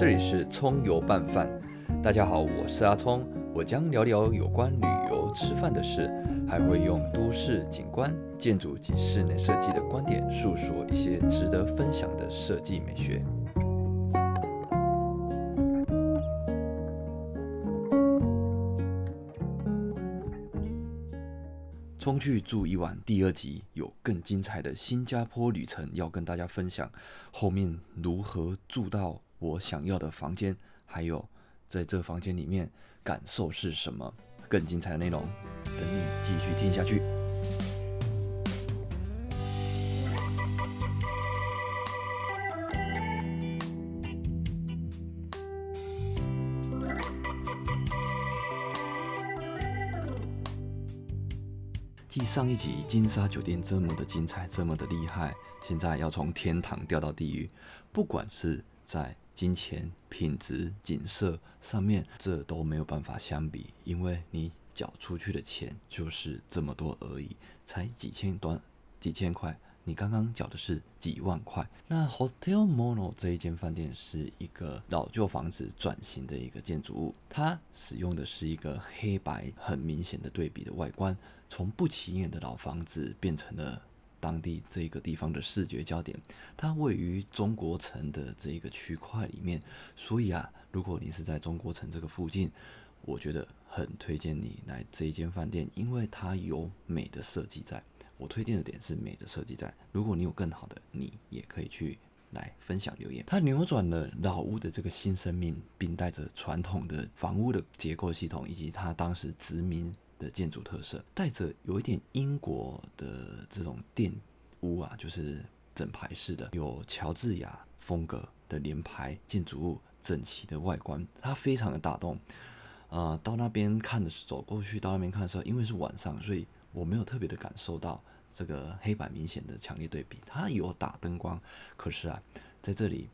这里是葱油拌饭。大家好，我是阿葱，我将聊聊有关旅游、吃饭的事，还会用都市景观、建筑及室内设计的观点，述说一些值得分享的设计美学。冲去住一晚，第二集有更精彩的新加坡旅程要跟大家分享，后面如何住到我想要的房间，还有在这房间里面感受是什么，更精彩的内容等你继续听下去。继上一集金沙酒店这么的精彩，这么的厉害，现在要从天堂掉到地狱，不管是在金钱、品质、景色上面，这都没有办法相比，因为你缴出去的钱就是这么多而已，才几千短几千块。你刚刚缴的是几万块。那 Hotel Mono 这一间饭店是一个老旧房子转型的一个建筑物，它使用的是一个黑白很明显的对比的外观，从不起眼的老房子变成了当地这个地方的视觉焦点。它位于中国城的这一个区块里面，所以啊，如果你是在中国城这个附近，我觉得很推荐你来这一间饭店，因为它有美的设计在。我推荐的点是美的设计在，如果你有更好的，你也可以去来分享留言。它扭转了老屋的这个新生命，并带着传统的房屋的结构系统，以及它当时殖民的建筑特色，带着有一点英国的这种殿屋啊，就是整排式的，有乔治亚风格的连排建筑物，整齐的外观，它非常的打动。呃，到那边看的走过去，到那边看的时候，因为是晚上，所以。我没有特别的感受到这个黑白明显的强烈对比，它有打灯光，可是啊，在这里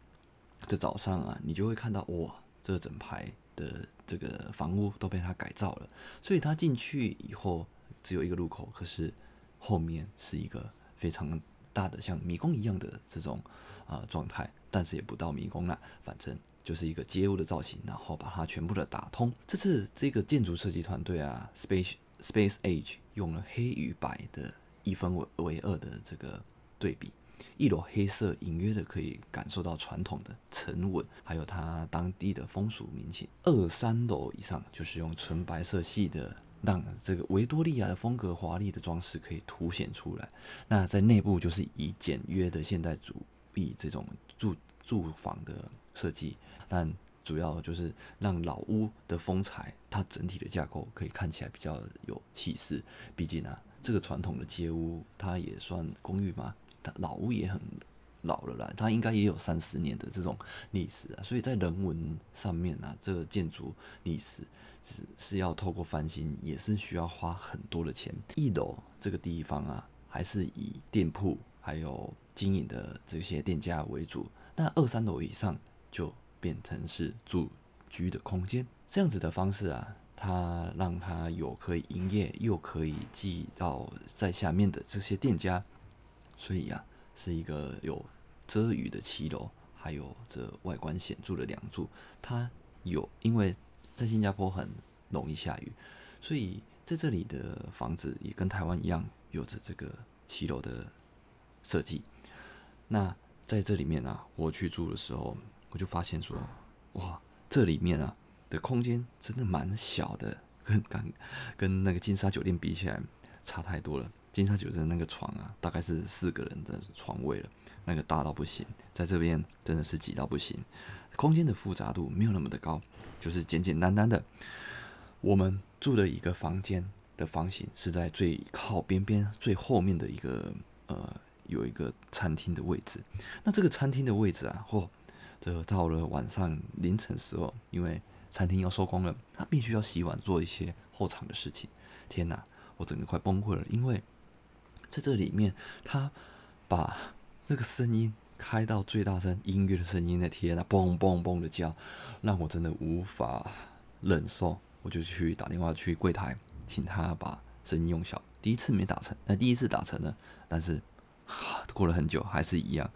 的早上啊，你就会看到哇，这整排的这个房屋都被他改造了，所以他进去以后只有一个入口，可是后面是一个非常大的像迷宫一样的这种啊状态，但是也不到迷宫了，反正就是一个街屋的造型，然后把它全部的打通。这次这个建筑设计团队啊，Space。Space Age 用了黑与白的一分为为二的这个对比，一楼黑色隐约的可以感受到传统的沉稳，还有它当地的风俗民情。二三楼以上就是用纯白色系的，让这个维多利亚的风格华丽的装饰可以凸显出来。那在内部就是以简约的现代主义这种住住房的设计，但。主要就是让老屋的风采，它整体的架构可以看起来比较有气势。毕竟啊，这个传统的街屋，它也算公寓嘛，老屋也很老了啦，它应该也有三十年的这种历史啊。所以在人文上面啊，这个建筑历史是是要透过翻新，也是需要花很多的钱。一楼这个地方啊，还是以店铺还有经营的这些店家为主，那二三楼以上就。变成是住居的空间，这样子的方式啊，它让它有可以营业，又可以寄到在下面的这些店家，所以啊，是一个有遮雨的骑楼，还有这外观显著的梁柱。它有，因为在新加坡很容易下雨，所以在这里的房子也跟台湾一样，有着这个骑楼的设计。那在这里面啊，我去住的时候。我就发现说，哇，这里面啊的空间真的蛮小的，跟跟跟那个金沙酒店比起来差太多了。金沙酒店那个床啊，大概是四个人的床位了，那个大到不行。在这边真的是挤到不行，空间的复杂度没有那么的高，就是简简单单的。我们住的一个房间的房型是在最靠边边最后面的一个呃有一个餐厅的位置。那这个餐厅的位置啊，嚯！这到了晚上凌晨时候，因为餐厅要收工了，他必须要洗碗做一些后场的事情。天哪，我整个快崩溃了！因为在这里面，他把这个声音开到最大声，音乐的声音，在天呐，嘣嘣嘣的叫，让我真的无法忍受。我就去打电话去柜台，请他把声音用小。第一次没打成，那第一次打成了，但是 过了很久还是一样。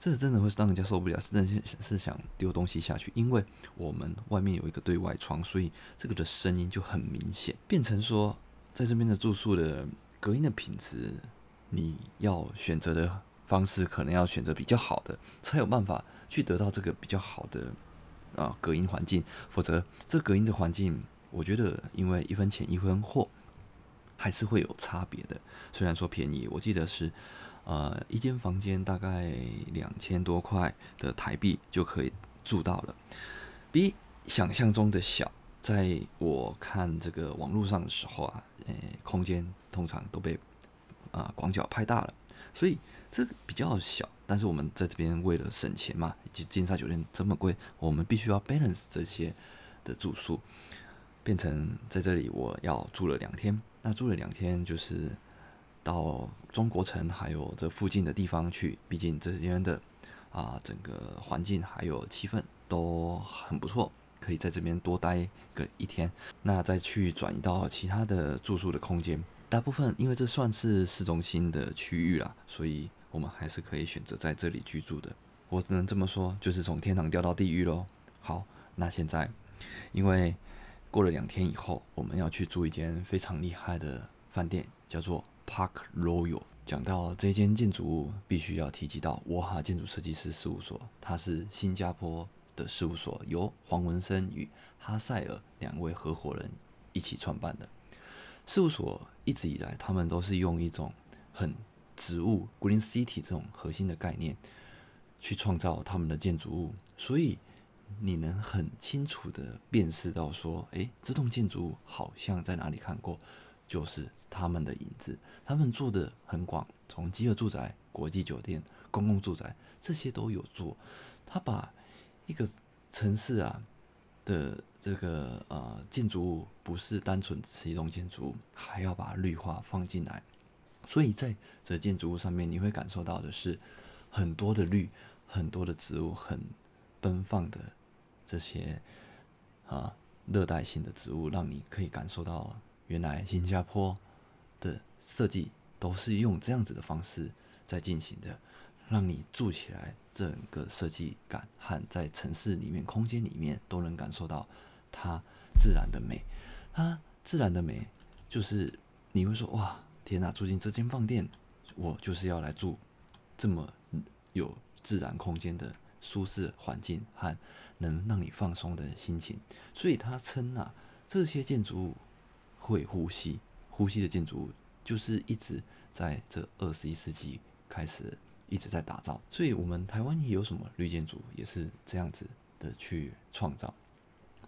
这真的会让人家受不了，是真是想丢东西下去。因为我们外面有一个对外窗，所以这个的声音就很明显，变成说在这边的住宿的隔音的品质，你要选择的方式可能要选择比较好的，才有办法去得到这个比较好的啊隔音环境。否则，这隔音的环境，我觉得因为一分钱一分货，还是会有差别的。虽然说便宜，我记得是。呃，一间房间大概两千多块的台币就可以住到了，比想象中的小。在我看这个网络上的时候啊，呃，空间通常都被啊广角拍大了，所以这个比较小。但是我们在这边为了省钱嘛，以及金沙酒店这么贵，我们必须要 balance 这些的住宿，变成在这里我要住了两天。那住了两天就是。到中国城还有这附近的地方去，毕竟这边的啊整个环境还有气氛都很不错，可以在这边多待个一天。那再去转移到其他的住宿的空间，大部分因为这算是市中心的区域啦，所以我们还是可以选择在这里居住的。我只能这么说，就是从天堂掉到地狱喽。好，那现在因为过了两天以后，我们要去住一间非常厉害的饭店，叫做。Park Royal 讲到这间建筑物，必须要提及到沃哈建筑设计师事务所，它是新加坡的事务所，由黄文生与哈塞尔两位合伙人一起创办的。事务所一直以来，他们都是用一种很植物 Green City 这种核心的概念去创造他们的建筑物，所以你能很清楚的辨识到说，诶，这栋建筑物好像在哪里看过。就是他们的影子，他们做的很广，从集合住宅、国际酒店、公共住宅这些都有做。他把一个城市啊的这个呃建筑物，不是单纯是一栋建筑物，还要把绿化放进来。所以在这建筑物上面，你会感受到的是很多的绿，很多的植物，很奔放的这些啊热带性的植物，让你可以感受到。原来新加坡的设计都是用这样子的方式在进行的，让你住起来整个设计感和在城市里面空间里面都能感受到它自然的美。它自然的美就是你会说哇天哪，住进这间饭店，我就是要来住这么有自然空间的舒适环境和能让你放松的心情。所以他称啊这些建筑物。会呼吸，呼吸的建筑物就是一直在这二十一世纪开始一直在打造，所以我们台湾也有什么绿建筑也是这样子的去创造。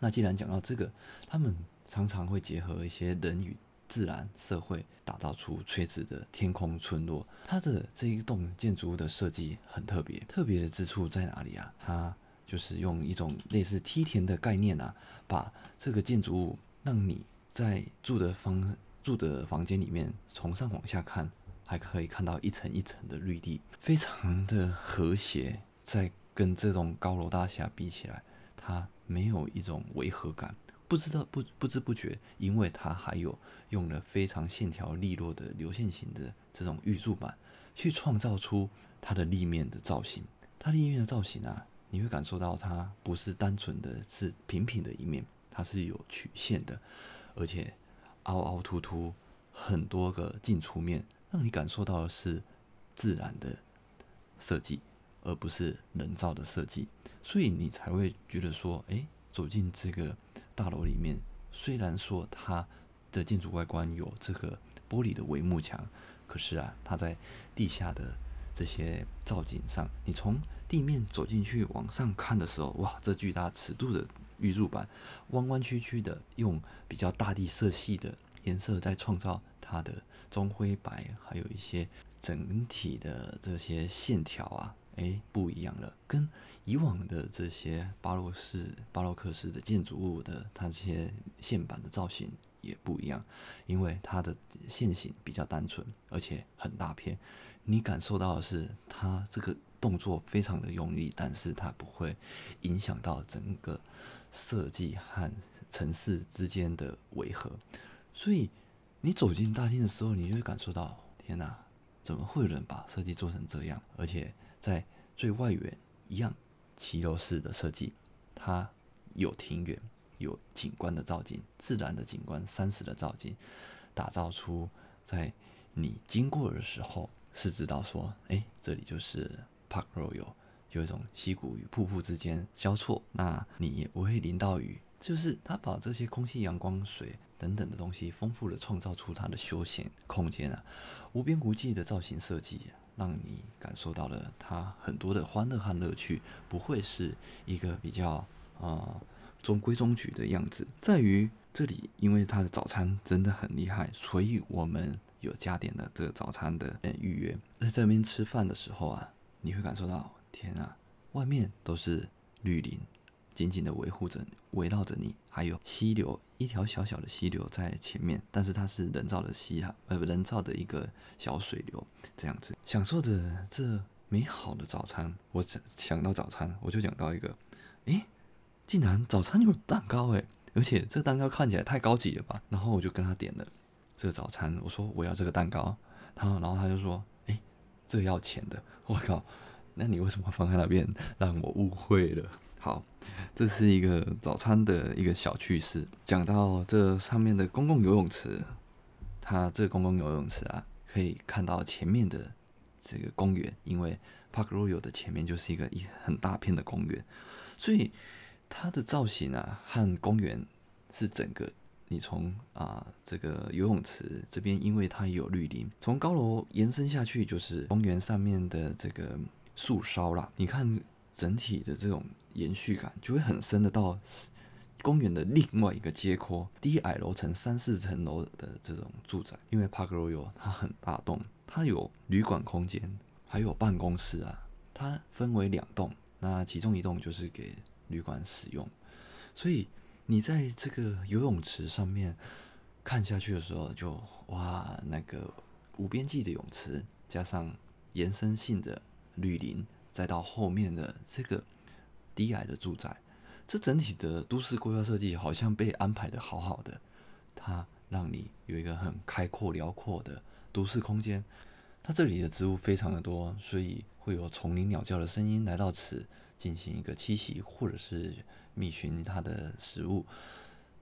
那既然讲到这个，他们常常会结合一些人与自然社会，打造出垂直的天空村落。它的这一栋建筑物的设计很特别，特别的之处在哪里啊？它就是用一种类似梯田的概念啊，把这个建筑物让你。在住的房住的房间里面，从上往下看，还可以看到一层一层的绿地，非常的和谐。在跟这种高楼大厦比起来，它没有一种违和感。不知道不不知不觉，因为它还有用了非常线条利落的流线型的这种玉柱板，去创造出它的立面的造型。它立面的造型啊，你会感受到它不是单纯的是平平的一面，它是有曲线的。而且凹凹凸凸，很多个进出面，让你感受到的是自然的设计，而不是人造的设计，所以你才会觉得说，哎，走进这个大楼里面，虽然说它的建筑外观有这个玻璃的帷幕墙，可是啊，它在地下的这些造景上，你从地面走进去往上看的时候，哇，这巨大尺度的。玉柱板弯弯曲曲的，用比较大地色系的颜色在创造它的中灰白，还有一些整体的这些线条啊，诶，不一样了，跟以往的这些巴洛式、巴洛克式的建筑物的它这些线板的造型也不一样，因为它的线型比较单纯，而且很大片，你感受到的是它这个动作非常的用力，但是它不会影响到整个。设计和城市之间的违和，所以你走进大厅的时候，你就会感受到，天哪，怎么会有人把设计做成这样？而且在最外缘一样，骑楼式的设计，它有庭园，有景观的造景，自然的景观，山石的造景，打造出在你经过的时候是知道说，哎，这里就是 Park Royal，有一种溪谷与瀑布之间交错，那你也不会淋到雨，就是它把这些空气、阳光、水等等的东西，丰富的创造出它的休闲空间啊，无边无际的造型设计。让你感受到了它很多的欢乐和乐趣，不会是一个比较啊中规中矩的样子。在于这里，因为它的早餐真的很厉害，所以我们有加点了这个早餐的呃预约。在这边吃饭的时候啊，你会感受到，天啊，外面都是绿林。紧紧的维护着、围绕着你，还有溪流，一条小小的溪流在前面，但是它是人造的溪哈，呃，人造的一个小水流，这样子享受着这美好的早餐。我想想到早餐，我就讲到一个，诶，竟然早餐有蛋糕诶，而且这蛋糕看起来太高级了吧？然后我就跟他点了这个早餐，我说我要这个蛋糕，他然后他就说，诶，这要钱的。我靠，那你为什么放在那边？让我误会了。好，这是一个早餐的一个小趣事。讲到这上面的公共游泳池，它这公共游泳池啊，可以看到前面的这个公园，因为 Park Royal 的前面就是一个一很大片的公园，所以它的造型啊和公园是整个。你从啊这个游泳池这边，因为它有绿林，从高楼延伸下去就是公园上面的这个树梢啦。你看。整体的这种延续感就会很深的到公园的另外一个街廓，低矮楼层三四层楼的这种住宅。因为 Park Royal 它很大栋，它有旅馆空间，还有办公室啊。它分为两栋，那其中一栋就是给旅馆使用。所以你在这个游泳池上面看下去的时候，就哇，那个无边际的泳池，加上延伸性的绿林。再到后面的这个低矮的住宅，这整体的都市规划设计好像被安排的好好的，它让你有一个很开阔辽阔的都市空间。它这里的植物非常的多，所以会有丛林鸟叫的声音来到此进行一个栖息，或者是觅寻它的食物。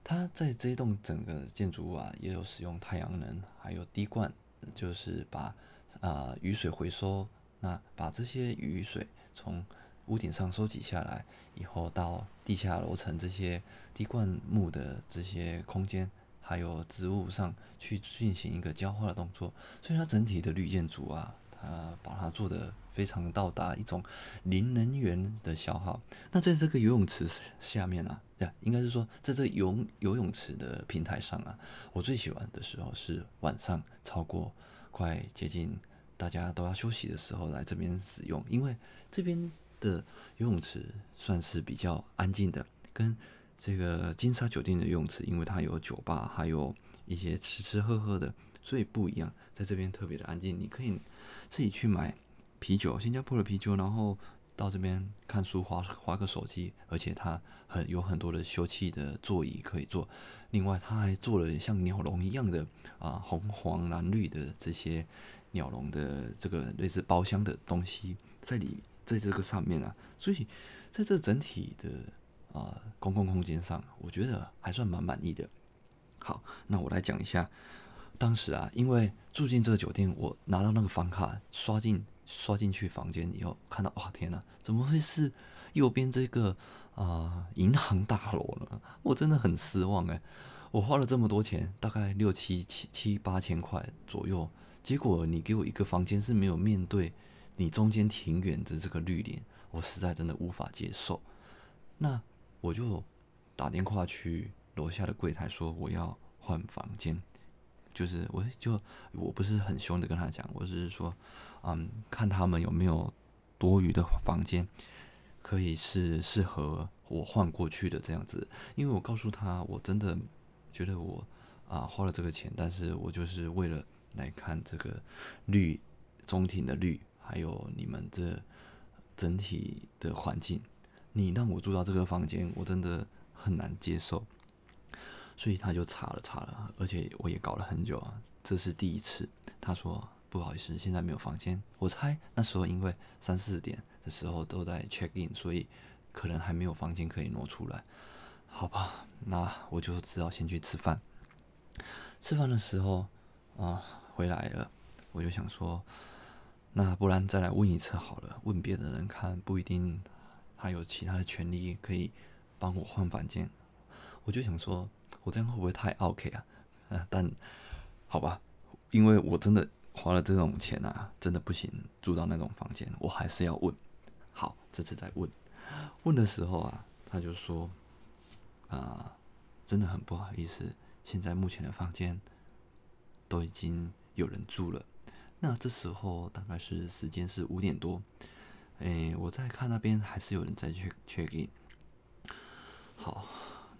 它在这一栋整个建筑物啊，也有使用太阳能，还有滴灌，就是把啊雨水回收。那把这些雨水从屋顶上收集下来以后，到地下楼层这些滴灌木的这些空间，还有植物上去进行一个浇花的动作，所以它整体的绿建筑啊，它把它做的非常到达一种零能源的消耗。那在这个游泳池下面啊，对，应该是说在这游游泳池的平台上啊，我最喜欢的时候是晚上超过快接近。大家都要休息的时候来这边使用，因为这边的游泳池算是比较安静的，跟这个金沙酒店的游泳池，因为它有酒吧，还有一些吃吃喝喝的，所以不一样。在这边特别的安静，你可以自己去买啤酒，新加坡的啤酒，然后到这边看书、划划个手机，而且它很有很多的休憩的座椅可以坐。另外，它还做了像鸟笼一样的啊红黄蓝绿的这些。鸟笼的这个类似包厢的东西在里，在这个上面啊，所以在这整体的啊公共空间上，我觉得还算蛮满意的。好，那我来讲一下，当时啊，因为住进这个酒店，我拿到那个房卡，刷进刷进去房间以后，看到哇天哪，怎么会是右边这个啊银行大楼呢？我真的很失望哎，我花了这么多钱，大概六七七七八千块左右。结果你给我一个房间是没有面对你中间庭远的这个绿林，我实在真的无法接受。那我就打电话去楼下的柜台说我要换房间，就是我就我不是很凶的跟他讲，我只是说，嗯，看他们有没有多余的房间可以是适合我换过去的这样子。因为我告诉他，我真的觉得我啊花了这个钱，但是我就是为了。来看这个绿中庭的绿，还有你们这整体的环境，你让我住到这个房间，我真的很难接受。所以他就查了查了，而且我也搞了很久啊，这是第一次。他说不好意思，现在没有房间。我猜那时候因为三四点的时候都在 check in，所以可能还没有房间可以挪出来。好吧，那我就只好先去吃饭。吃饭的时候啊，回来了，我就想说，那不然再来问一次好了，问别的人看，不一定他有其他的权利可以帮我换房间。我就想说，我这样会不会太 OK 啊？啊，但好吧，因为我真的花了这种钱啊，真的不行住到那种房间，我还是要问。好，这次再问，问的时候啊，他就说。啊，真的很不好意思，现在目前的房间都已经有人住了。那这时候大概是时间是五点多，哎，我在看那边还是有人在去确定。好，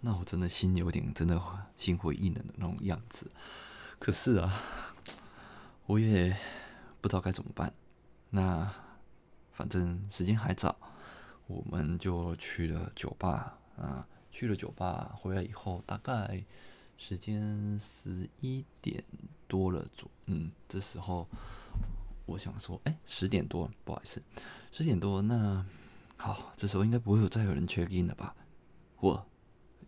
那我真的心有点真的心灰意冷的那种样子。可是啊，我也不知道该怎么办。那反正时间还早，我们就去了酒吧啊。去了酒吧，回来以后大概时间十一点多了左，嗯，这时候我想说，哎，十点多，不好意思，十点多，那好，这时候应该不会有再有人 check in 了吧？我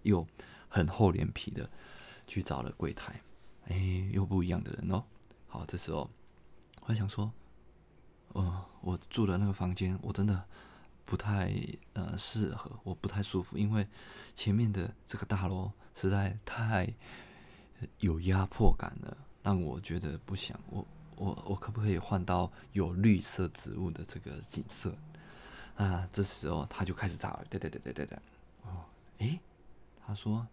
又很厚脸皮的去找了柜台，哎，又不一样的人哦。好，这时候我想说，呃，我住的那个房间，我真的。不太呃适合，我不太舒服，因为前面的这个大楼实在太有压迫感了，让我觉得不想。我我我可不可以换到有绿色植物的这个景色？啊，这时候他就开始找了，对对对对对对，哦，诶，他说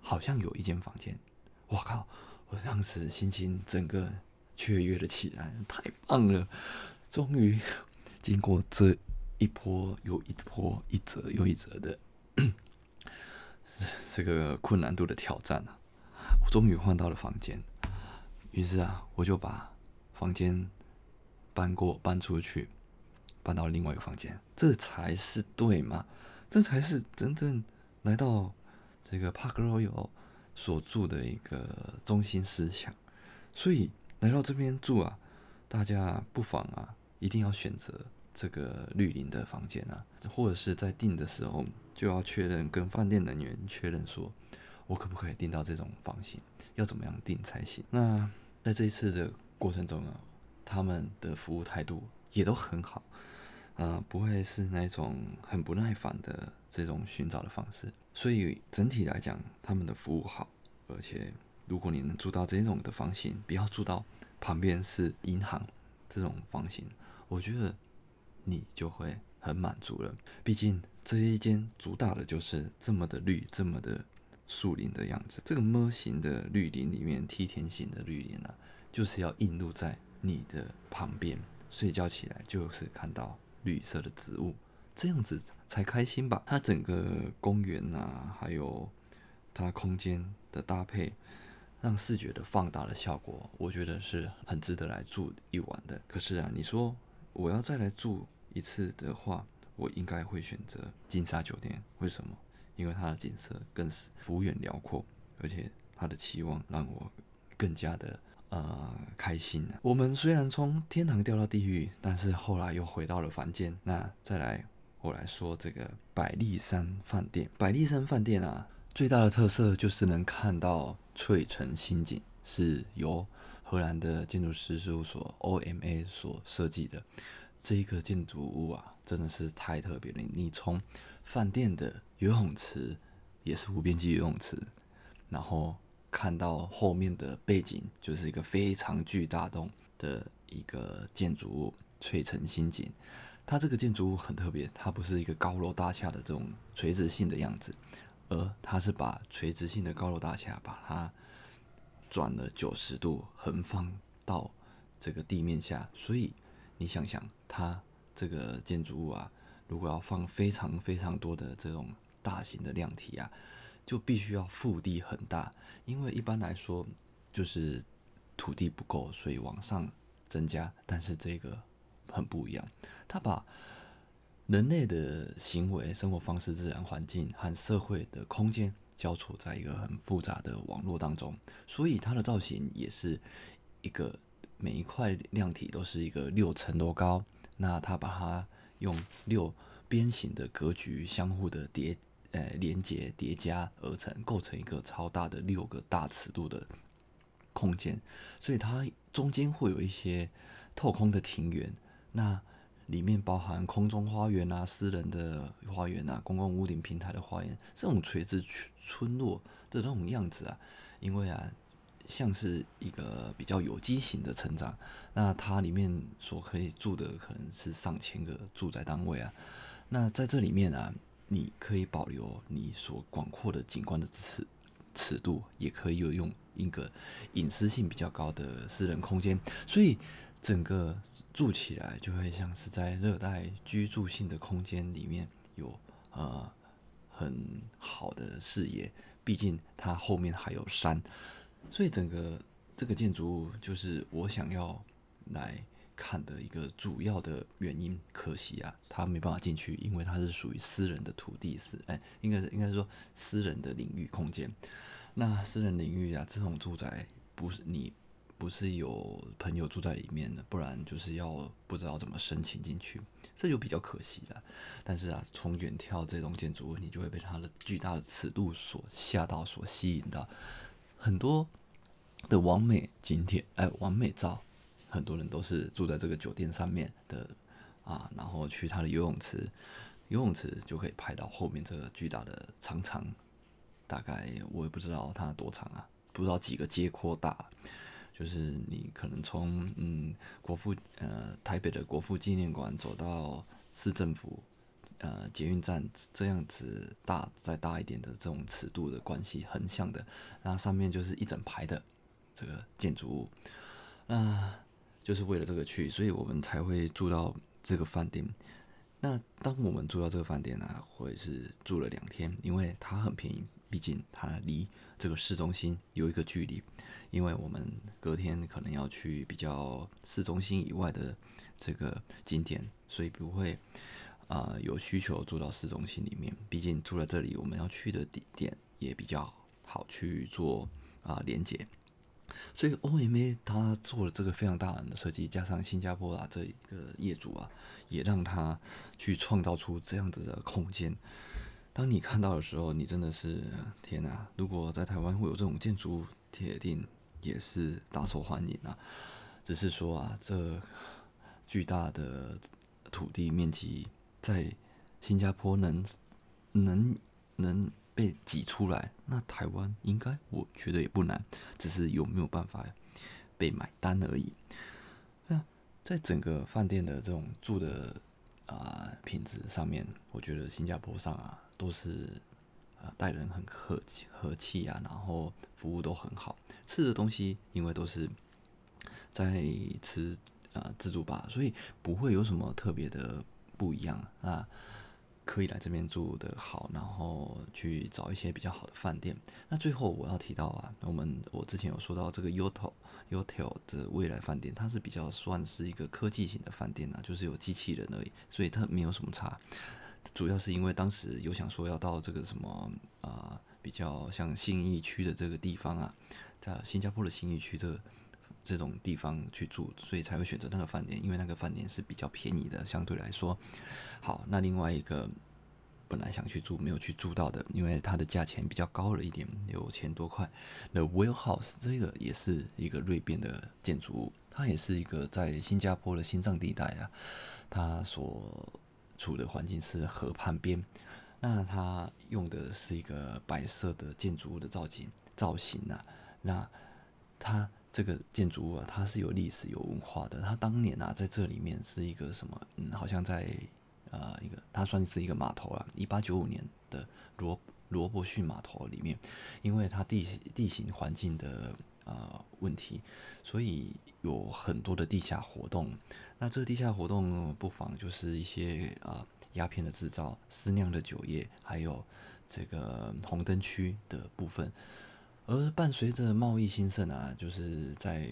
好像有一间房间，我靠，我当时心情整个雀跃了起来，太棒了，终于经过这。一波又一波，一折又一折的 这个困难度的挑战啊！我终于换到了房间，于是啊，我就把房间搬过搬出去，搬到另外一个房间，这才是对吗？这才是真正来到这个 Park Royal 所住的一个中心思想。所以来到这边住啊，大家不妨啊，一定要选择。这个绿林的房间啊，或者是在订的时候就要确认，跟饭店人员确认说，我可不可以订到这种房型，要怎么样订才行？那在这一次的过程中啊，他们的服务态度也都很好，呃，不会是那种很不耐烦的这种寻找的方式。所以整体来讲，他们的服务好，而且如果你能住到这种的房型，不要住到旁边是银行这种房型，我觉得。你就会很满足了。毕竟这一间主打的就是这么的绿，这么的树林的样子。这个么型的绿林里面，梯田型的绿林啊，就是要映入在你的旁边，睡觉起来就是看到绿色的植物，这样子才开心吧。它整个公园啊，还有它空间的搭配，让视觉的放大的效果，我觉得是很值得来住一晚的。可是啊，你说我要再来住？一次的话，我应该会选择金沙酒店。为什么？因为它的景色更是幅远辽阔，而且它的期望让我更加的呃开心。我们虽然从天堂掉到地狱，但是后来又回到了凡间。那再来，我来说这个百丽山饭店。百丽山饭店啊，最大的特色就是能看到翠城新景，是由荷兰的建筑师事务所 OMA 所设计的。这一个建筑物啊，真的是太特别了。你从饭店的游泳池也是无边际游泳池，然后看到后面的背景就是一个非常巨大洞的一个建筑物——翠城新景。它这个建筑物很特别，它不是一个高楼大厦的这种垂直性的样子，而它是把垂直性的高楼大厦把它转了九十度，横放到这个地面下，所以。你想想，它这个建筑物啊，如果要放非常非常多的这种大型的量体啊，就必须要腹地很大，因为一般来说就是土地不够，所以往上增加。但是这个很不一样，它把人类的行为、生活方式、自然环境和社会的空间交错在一个很复杂的网络当中，所以它的造型也是一个。每一块量体都是一个六层楼高，那它把它用六边形的格局相互的叠，呃，连接叠加而成，构成一个超大的六个大尺度的空间，所以它中间会有一些透空的庭园，那里面包含空中花园啊、私人的花园啊、公共屋顶平台的花园，这种垂直村落的那种样子啊，因为啊。像是一个比较有机型的成长，那它里面所可以住的可能是上千个住宅单位啊。那在这里面啊，你可以保留你所广阔的景观的尺尺度，也可以有用一个隐私性比较高的私人空间，所以整个住起来就会像是在热带居住性的空间里面有呃很好的视野，毕竟它后面还有山。所以整个这个建筑物就是我想要来看的一个主要的原因。可惜啊，它没办法进去，因为它是属于私人的土地，是哎，应该应该是说私人的领域空间。那私人领域啊，这种住宅不是你不是有朋友住在里面的，不然就是要不知道怎么申请进去，这就比较可惜了。但是啊，从远眺这栋建筑物，你就会被它的巨大的尺度所吓到，所吸引到。很多的完美景点，哎，完美照，很多人都是住在这个酒店上面的啊，然后去他的游泳池，游泳池就可以拍到后面这个巨大的长长，大概我也不知道它多长啊，不知道几个街廓大，就是你可能从嗯国父呃台北的国父纪念馆走到市政府。呃，捷运站这样子大再大一点的这种尺度的关系，横向的，那上面就是一整排的这个建筑物，那就是为了这个去，所以我们才会住到这个饭店。那当我们住到这个饭店呢，或者是住了两天，因为它很便宜，毕竟它离这个市中心有一个距离，因为我们隔天可能要去比较市中心以外的这个景点，所以不会。啊，有需求住到市中心里面，毕竟住在这里，我们要去的地点也比较好去做啊连接。所以 OMA 他做了这个非常大胆的设计，加上新加坡啊这一个业主啊，也让他去创造出这样子的空间。当你看到的时候，你真的是天哪！如果在台湾会有这种建筑，铁定也是大受欢迎啊。只是说啊，这巨大的土地面积。在新加坡能能能被挤出来，那台湾应该我觉得也不难，只是有没有办法被买单而已。那在整个饭店的这种住的啊品质上面，我觉得新加坡上啊都是啊待人很客气和气啊，然后服务都很好，吃的东西因为都是在吃啊自助吧，所以不会有什么特别的。不一样啊，可以来这边住的好，然后去找一些比较好的饭店。那最后我要提到啊，我们我之前有说到这个 Yotel Yotel 的未来饭店，它是比较算是一个科技型的饭店啊，就是有机器人而已，所以它没有什么差。主要是因为当时有想说要到这个什么啊，比较像信义区的这个地方啊，在新加坡的信义区这。这种地方去住，所以才会选择那个饭店，因为那个饭店是比较便宜的，相对来说。好，那另外一个本来想去住没有去住到的，因为它的价钱比较高了一点，六千多块。The Whale House 这个也是一个瑞变的建筑物，它也是一个在新加坡的心脏地带啊，它所处的环境是河畔边，那它用的是一个白色的建筑物的造型造型啊，那它。这个建筑物啊，它是有历史、有文化的。它当年啊，在这里面是一个什么？嗯，好像在呃一个，它算是一个码头啊。一八九五年的罗罗伯逊码头里面，因为它地地形环境的呃问题，所以有很多的地下活动。那这个地下活动不妨就是一些啊鸦片的制造、私酿的酒业，还有这个红灯区的部分。而伴随着贸易兴盛啊，就是在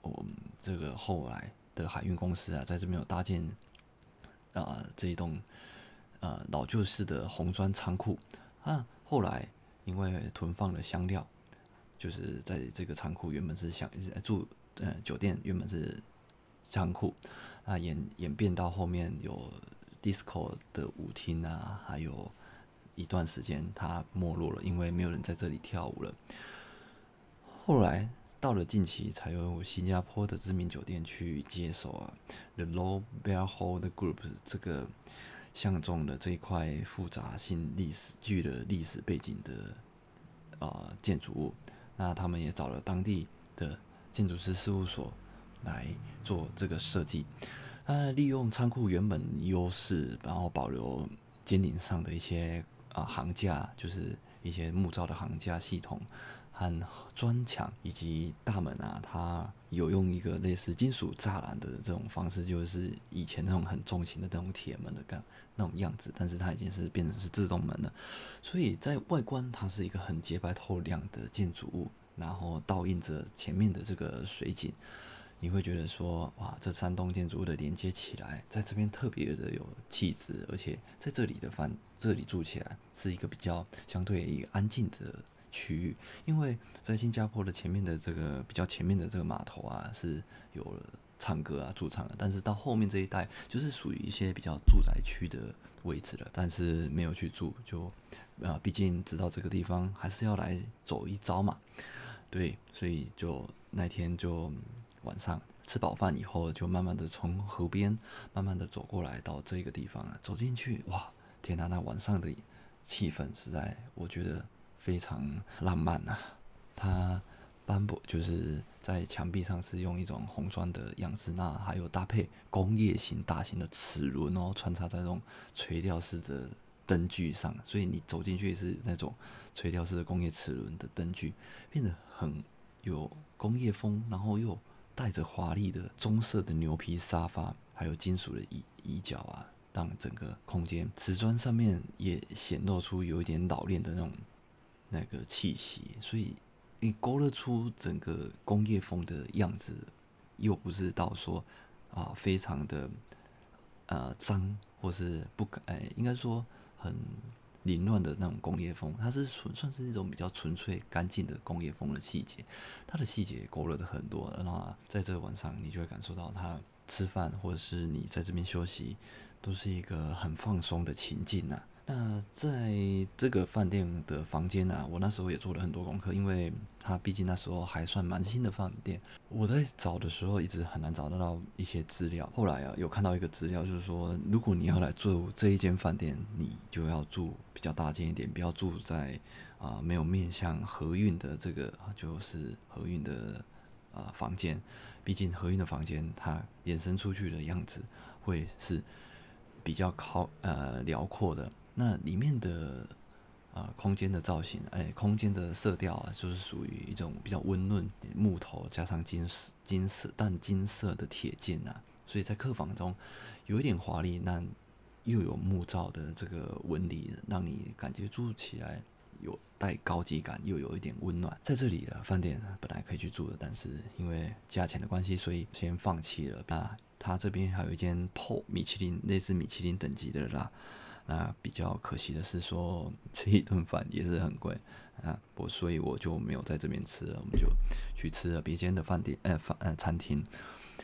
我们这个后来的海运公司啊，在这边有搭建啊这一栋啊老旧式的红砖仓库啊。后来因为囤放了香料，就是在这个仓库原本是想住呃酒店原本是仓库，啊演演变到后面有 disco 的舞厅啊，还有一段时间它没落了，因为没有人在这里跳舞了。后来到了近期，才有新加坡的知名酒店去接手啊，The Low Bear Hold Group 这个相中的这一块复杂性历史具的历史背景的呃建筑物，那他们也找了当地的建筑师事务所来做这个设计，那，利用仓库原本优势，然后保留尖顶上的一些啊行架，就是一些木造的行架系统。和砖墙以及大门啊，它有用一个类似金属栅栏的这种方式，就是以前那种很重型的那种铁门的干那种样子，但是它已经是变成是自动门了，所以在外观它是一个很洁白透亮的建筑物，然后倒映着前面的这个水景，你会觉得说哇，这三栋建筑物的连接起来，在这边特别的有气质，而且在这里的房这里住起来是一个比较相对一个安静的。区域，因为在新加坡的前面的这个比较前面的这个码头啊，是有唱歌啊驻唱的，但是到后面这一带就是属于一些比较住宅区的位置了，但是没有去住，就啊，毕竟知道这个地方还是要来走一遭嘛，对，所以就那天就晚上吃饱饭以后，就慢慢的从河边慢慢的走过来到这个地方啊，走进去，哇，天呐，那晚上的气氛实在，我觉得。非常浪漫呐，它斑驳就是在墙壁上是用一种红砖的样式，那还有搭配工业型大型的齿轮哦，穿插在这种垂吊式的灯具上，所以你走进去是那种垂吊式的工业齿轮的灯具，变得很有工业风，然后又带着华丽的棕色的牛皮沙发，还有金属的椅椅脚啊，让整个空间瓷砖上面也显露出有一点老练的那种。那个气息，所以你勾勒出整个工业风的样子，又不是到说啊非常的呃脏，或是不哎，应该说很凌乱的那种工业风，它是纯算是一种比较纯粹干净的工业风的细节，它的细节勾勒的很多，那在这个晚上，你就会感受到它吃饭或者是你在这边休息，都是一个很放松的情境呐。那在这个饭店的房间呢，我那时候也做了很多功课，因为它毕竟那时候还算蛮新的饭店。我在找的时候一直很难找得到一些资料。后来啊，有看到一个资料，就是说，如果你要来住这一间饭店，你就要住比较大间一点，不要住在啊没有面向河运的这个就是河运的啊房间。毕竟河运的房间它延伸出去的样子会是比较靠呃辽阔的。那里面的啊空间的造型，哎，空间的色调啊，就是属于一种比较温润，木头加上金色、金色淡金色的铁件啊，所以在客房中有一点华丽，那又有木造的这个纹理，让你感觉住起来有带高级感，又有一点温暖。在这里的饭店本来可以去住的，但是因为价钱的关系，所以先放弃了。那他这边还有一间破米其林类似米其林等级的啦。那比较可惜的是，说吃一顿饭也是很贵啊，我所以我就没有在这边吃了，我们就去吃了别间的饭店，呃饭呃餐厅。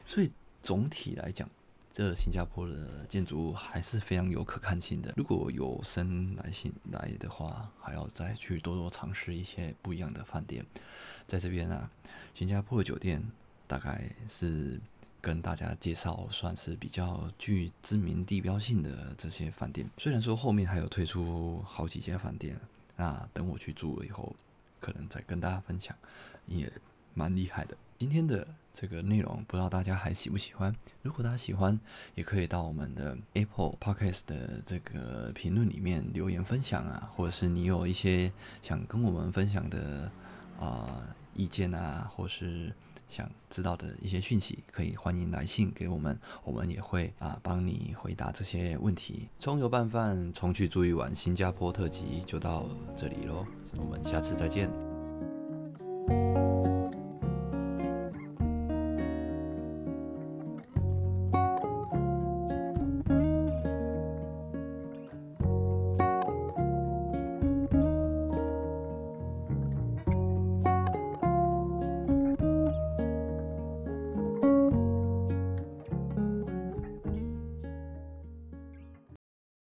所以总体来讲，这新加坡的建筑物还是非常有可看性的。如果有生来信来的话，还要再去多多尝试一些不一样的饭店。在这边啊，新加坡的酒店大概是。跟大家介绍算是比较具知名地标性的这些饭店，虽然说后面还有推出好几家饭店，那等我去住了以后，可能再跟大家分享，也蛮厉害的。今天的这个内容，不知道大家还喜不喜欢？如果大家喜欢，也可以到我们的 Apple Podcast 的这个评论里面留言分享啊，或者是你有一些想跟我们分享的啊意见啊，或是。想知道的一些讯息，可以欢迎来信给我们，我们也会啊帮你回答这些问题。葱油拌饭，重去住一晚，新加坡特辑就到这里喽，我们下次再见。